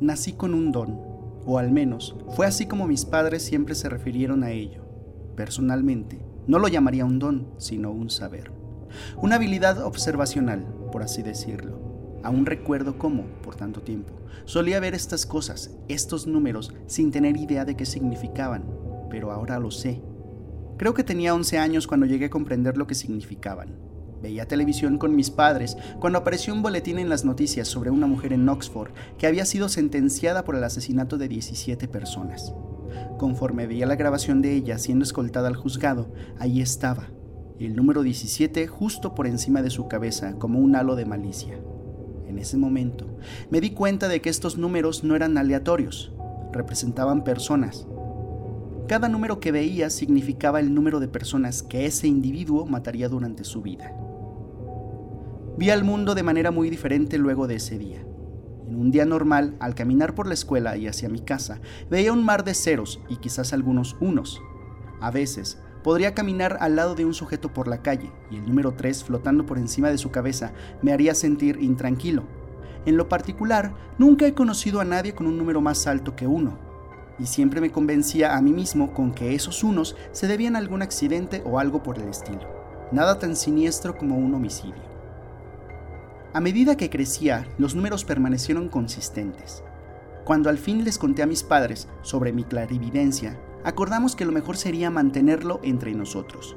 nací con un don, o al menos fue así como mis padres siempre se refirieron a ello. Personalmente, no lo llamaría un don, sino un saber. Una habilidad observacional, por así decirlo. Aún recuerdo cómo, por tanto tiempo, solía ver estas cosas, estos números, sin tener idea de qué significaban, pero ahora lo sé. Creo que tenía 11 años cuando llegué a comprender lo que significaban. Veía televisión con mis padres cuando apareció un boletín en las noticias sobre una mujer en Oxford que había sido sentenciada por el asesinato de 17 personas. Conforme veía la grabación de ella siendo escoltada al juzgado, ahí estaba, el número 17 justo por encima de su cabeza como un halo de malicia. En ese momento me di cuenta de que estos números no eran aleatorios, representaban personas. Cada número que veía significaba el número de personas que ese individuo mataría durante su vida. Vi al mundo de manera muy diferente luego de ese día. En un día normal, al caminar por la escuela y hacia mi casa, veía un mar de ceros y quizás algunos unos. A veces, podría caminar al lado de un sujeto por la calle y el número 3 flotando por encima de su cabeza me haría sentir intranquilo. En lo particular, nunca he conocido a nadie con un número más alto que uno, y siempre me convencía a mí mismo con que esos unos se debían a algún accidente o algo por el estilo. Nada tan siniestro como un homicidio. A medida que crecía, los números permanecieron consistentes. Cuando al fin les conté a mis padres sobre mi clarividencia, acordamos que lo mejor sería mantenerlo entre nosotros.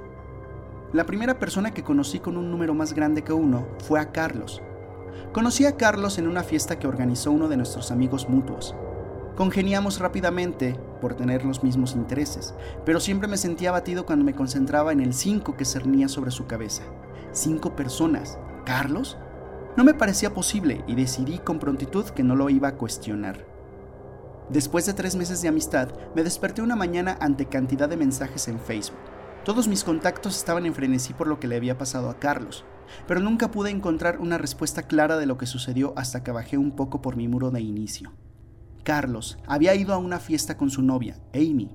La primera persona que conocí con un número más grande que uno fue a Carlos. Conocí a Carlos en una fiesta que organizó uno de nuestros amigos mutuos. Congeniamos rápidamente por tener los mismos intereses, pero siempre me sentía abatido cuando me concentraba en el 5 que cernía sobre su cabeza. Cinco personas. ¿Carlos? No me parecía posible y decidí con prontitud que no lo iba a cuestionar. Después de tres meses de amistad, me desperté una mañana ante cantidad de mensajes en Facebook. Todos mis contactos estaban en frenesí por lo que le había pasado a Carlos, pero nunca pude encontrar una respuesta clara de lo que sucedió hasta que bajé un poco por mi muro de inicio. Carlos había ido a una fiesta con su novia, Amy.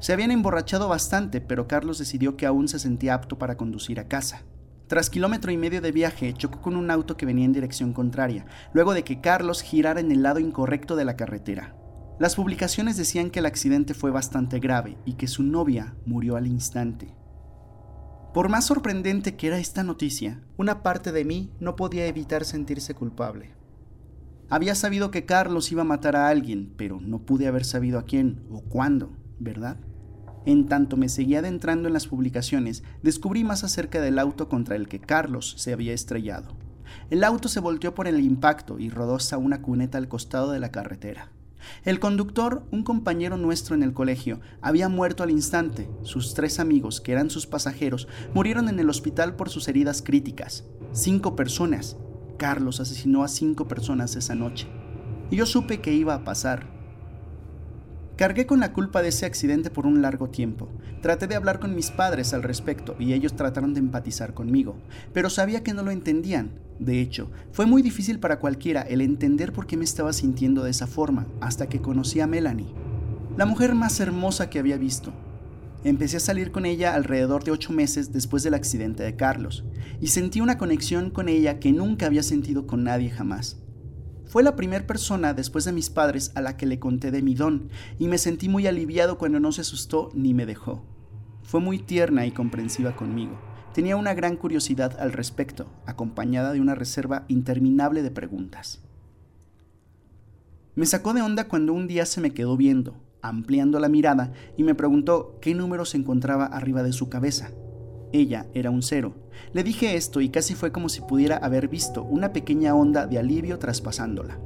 Se habían emborrachado bastante, pero Carlos decidió que aún se sentía apto para conducir a casa. Tras kilómetro y medio de viaje, chocó con un auto que venía en dirección contraria, luego de que Carlos girara en el lado incorrecto de la carretera. Las publicaciones decían que el accidente fue bastante grave y que su novia murió al instante. Por más sorprendente que era esta noticia, una parte de mí no podía evitar sentirse culpable. Había sabido que Carlos iba a matar a alguien, pero no pude haber sabido a quién o cuándo, ¿verdad? En tanto me seguía adentrando en las publicaciones, descubrí más acerca del auto contra el que Carlos se había estrellado. El auto se volteó por el impacto y rodó hasta una cuneta al costado de la carretera. El conductor, un compañero nuestro en el colegio, había muerto al instante. Sus tres amigos, que eran sus pasajeros, murieron en el hospital por sus heridas críticas. Cinco personas. Carlos asesinó a cinco personas esa noche. Y yo supe que iba a pasar. Cargué con la culpa de ese accidente por un largo tiempo. Traté de hablar con mis padres al respecto y ellos trataron de empatizar conmigo, pero sabía que no lo entendían. De hecho, fue muy difícil para cualquiera el entender por qué me estaba sintiendo de esa forma hasta que conocí a Melanie, la mujer más hermosa que había visto. Empecé a salir con ella alrededor de ocho meses después del accidente de Carlos, y sentí una conexión con ella que nunca había sentido con nadie jamás. Fue la primera persona después de mis padres a la que le conté de mi don y me sentí muy aliviado cuando no se asustó ni me dejó. Fue muy tierna y comprensiva conmigo. Tenía una gran curiosidad al respecto, acompañada de una reserva interminable de preguntas. Me sacó de onda cuando un día se me quedó viendo, ampliando la mirada, y me preguntó qué número se encontraba arriba de su cabeza. Ella era un cero. Le dije esto y casi fue como si pudiera haber visto una pequeña onda de alivio traspasándola.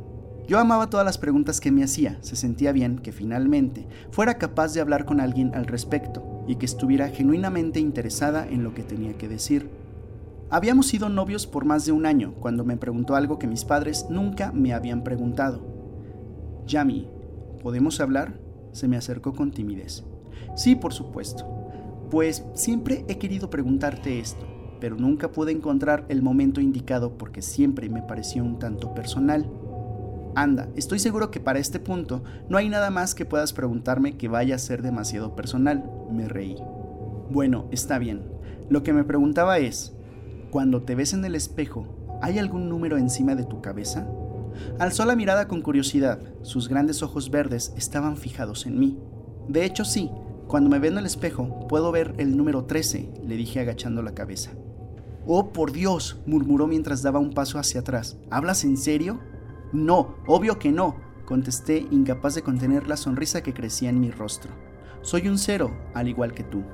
Yo amaba todas las preguntas que me hacía, se sentía bien que finalmente fuera capaz de hablar con alguien al respecto y que estuviera genuinamente interesada en lo que tenía que decir. Habíamos sido novios por más de un año cuando me preguntó algo que mis padres nunca me habían preguntado. Yami, ¿podemos hablar? Se me acercó con timidez. Sí, por supuesto. Pues siempre he querido preguntarte esto, pero nunca pude encontrar el momento indicado porque siempre me pareció un tanto personal. Anda, estoy seguro que para este punto no hay nada más que puedas preguntarme que vaya a ser demasiado personal, me reí. Bueno, está bien. Lo que me preguntaba es, cuando te ves en el espejo, ¿hay algún número encima de tu cabeza? Alzó la mirada con curiosidad. Sus grandes ojos verdes estaban fijados en mí. De hecho, sí, cuando me en el espejo puedo ver el número 13, le dije agachando la cabeza. Oh, por Dios, murmuró mientras daba un paso hacia atrás. ¿Hablas en serio? No, obvio que no, contesté incapaz de contener la sonrisa que crecía en mi rostro. Soy un cero, al igual que tú.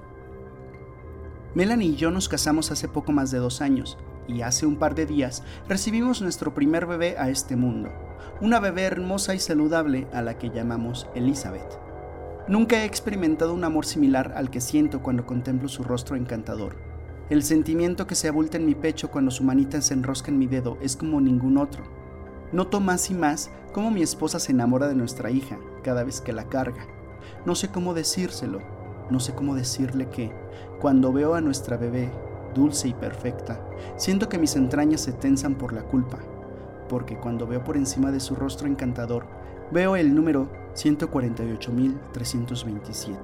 Melanie y yo nos casamos hace poco más de dos años, y hace un par de días recibimos nuestro primer bebé a este mundo, una bebé hermosa y saludable a la que llamamos Elizabeth. Nunca he experimentado un amor similar al que siento cuando contemplo su rostro encantador. El sentimiento que se abulta en mi pecho cuando su manita se enrosca en mi dedo es como ningún otro. Noto más y más cómo mi esposa se enamora de nuestra hija cada vez que la carga. No sé cómo decírselo, no sé cómo decirle que, cuando veo a nuestra bebé, dulce y perfecta, siento que mis entrañas se tensan por la culpa, porque cuando veo por encima de su rostro encantador, veo el número 148.327.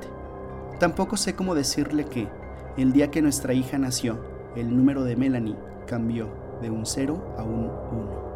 Tampoco sé cómo decirle que, el día que nuestra hija nació, el número de Melanie cambió de un 0 a un 1.